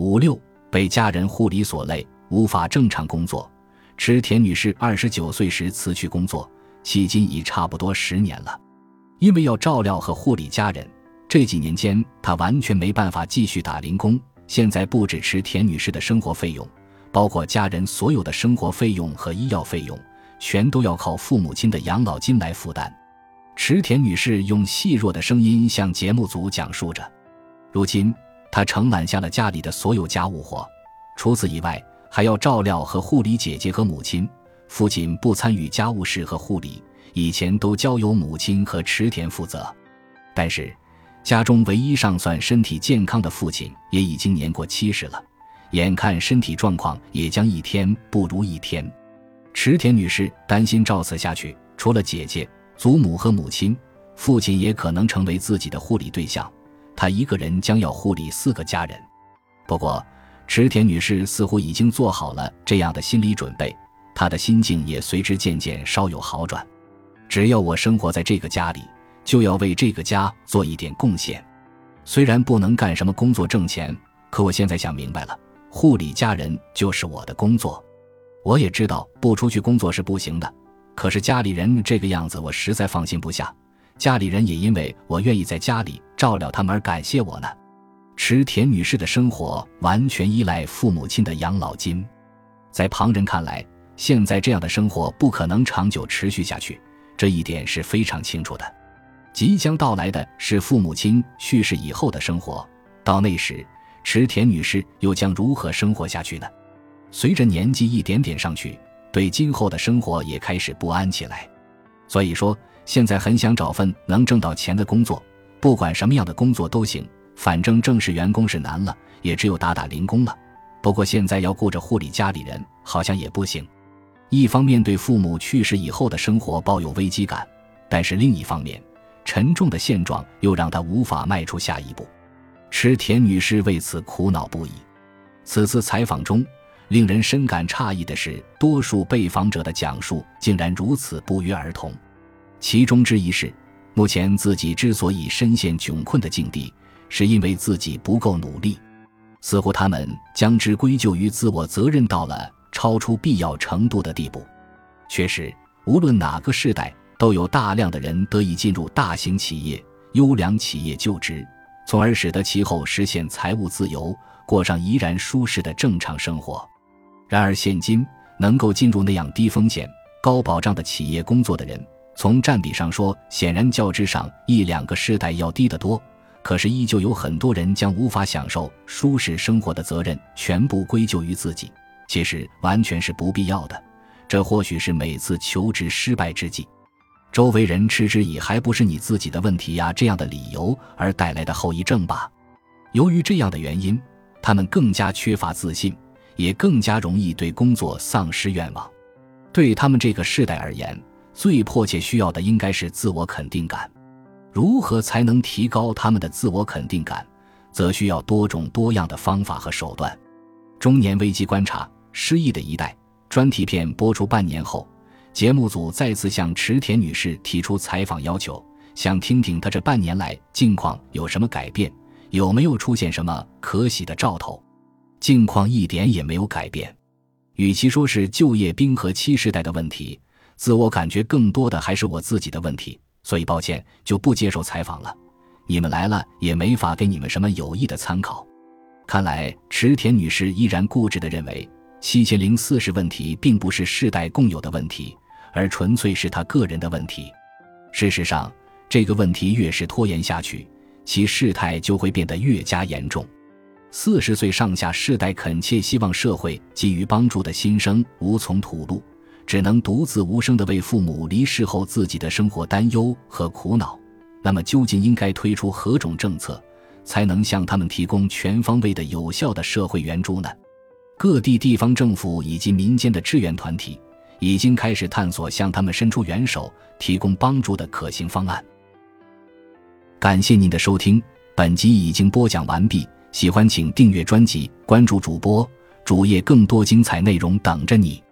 五六被家人护理所累，无法正常工作。池田女士二十九岁时辞去工作，迄今已差不多十年了。因为要照料和护理家人，这几年间她完全没办法继续打零工。现在不止池田女士的生活费用，包括家人所有的生活费用和医药费用，全都要靠父母亲的养老金来负担。池田女士用细弱的声音向节目组讲述着：“如今，她承揽下了家里的所有家务活，除此以外，还要照料和护理姐姐和母亲。父亲不参与家务事和护理，以前都交由母亲和池田负责。但是，家中唯一尚算身体健康的父亲也已经年过七十了，眼看身体状况也将一天不如一天。池田女士担心，照此下去，除了姐姐。”祖母和母亲，父亲也可能成为自己的护理对象，她一个人将要护理四个家人。不过，池田女士似乎已经做好了这样的心理准备，她的心境也随之渐渐稍有好转。只要我生活在这个家里，就要为这个家做一点贡献。虽然不能干什么工作挣钱，可我现在想明白了，护理家人就是我的工作。我也知道不出去工作是不行的。可是家里人这个样子，我实在放心不下。家里人也因为我愿意在家里照料他们而感谢我呢。池田女士的生活完全依赖父母亲的养老金，在旁人看来，现在这样的生活不可能长久持续下去，这一点是非常清楚的。即将到来的是父母亲去世以后的生活，到那时，池田女士又将如何生活下去呢？随着年纪一点点上去。对今后的生活也开始不安起来，所以说现在很想找份能挣到钱的工作，不管什么样的工作都行，反正正式员工是难了，也只有打打零工了。不过现在要顾着护理家里人，好像也不行。一方面对父母去世以后的生活抱有危机感，但是另一方面，沉重的现状又让他无法迈出下一步。池田女士为此苦恼不已。此次采访中。令人深感诧异的是，多数被访者的讲述竟然如此不约而同。其中之一是，目前自己之所以深陷窘困的境地，是因为自己不够努力。似乎他们将之归咎于自我责任到了超出必要程度的地步。确实，无论哪个时代，都有大量的人得以进入大型企业、优良企业就职，从而使得其后实现财务自由，过上怡然舒适的正常生活。然而，现今能够进入那样低风险、高保障的企业工作的人，从占比上说，显然较之上一两个世代要低得多。可是，依旧有很多人将无法享受舒适生活的责任全部归咎于自己，其实完全是不必要的。这或许是每次求职失败之际，周围人嗤之以“还不是你自己的问题呀”这样的理由而带来的后遗症吧。由于这样的原因，他们更加缺乏自信。也更加容易对工作丧失愿望。对他们这个世代而言，最迫切需要的应该是自我肯定感。如何才能提高他们的自我肯定感，则需要多种多样的方法和手段。中年危机观察：失意的一代专题片播出半年后，节目组再次向池田女士提出采访要求，想听听她这半年来近况有什么改变，有没有出现什么可喜的兆头。境况一点也没有改变，与其说是就业冰河期时代的问题，自我感觉更多的还是我自己的问题。所以抱歉，就不接受采访了。你们来了也没法给你们什么有益的参考。看来池田女士依然固执地认为七千零四十问题并不是世代共有的问题，而纯粹是她个人的问题。事实上，这个问题越是拖延下去，其事态就会变得越加严重。四十岁上下世代恳切希望社会给予帮助的心声无从吐露，只能独自无声地为父母离世后自己的生活担忧和苦恼。那么，究竟应该推出何种政策，才能向他们提供全方位的有效的社会援助呢？各地地方政府以及民间的志愿团体已经开始探索向他们伸出援手、提供帮助的可行方案。感谢您的收听，本集已经播讲完毕。喜欢请订阅专辑，关注主播主页，更多精彩内容等着你。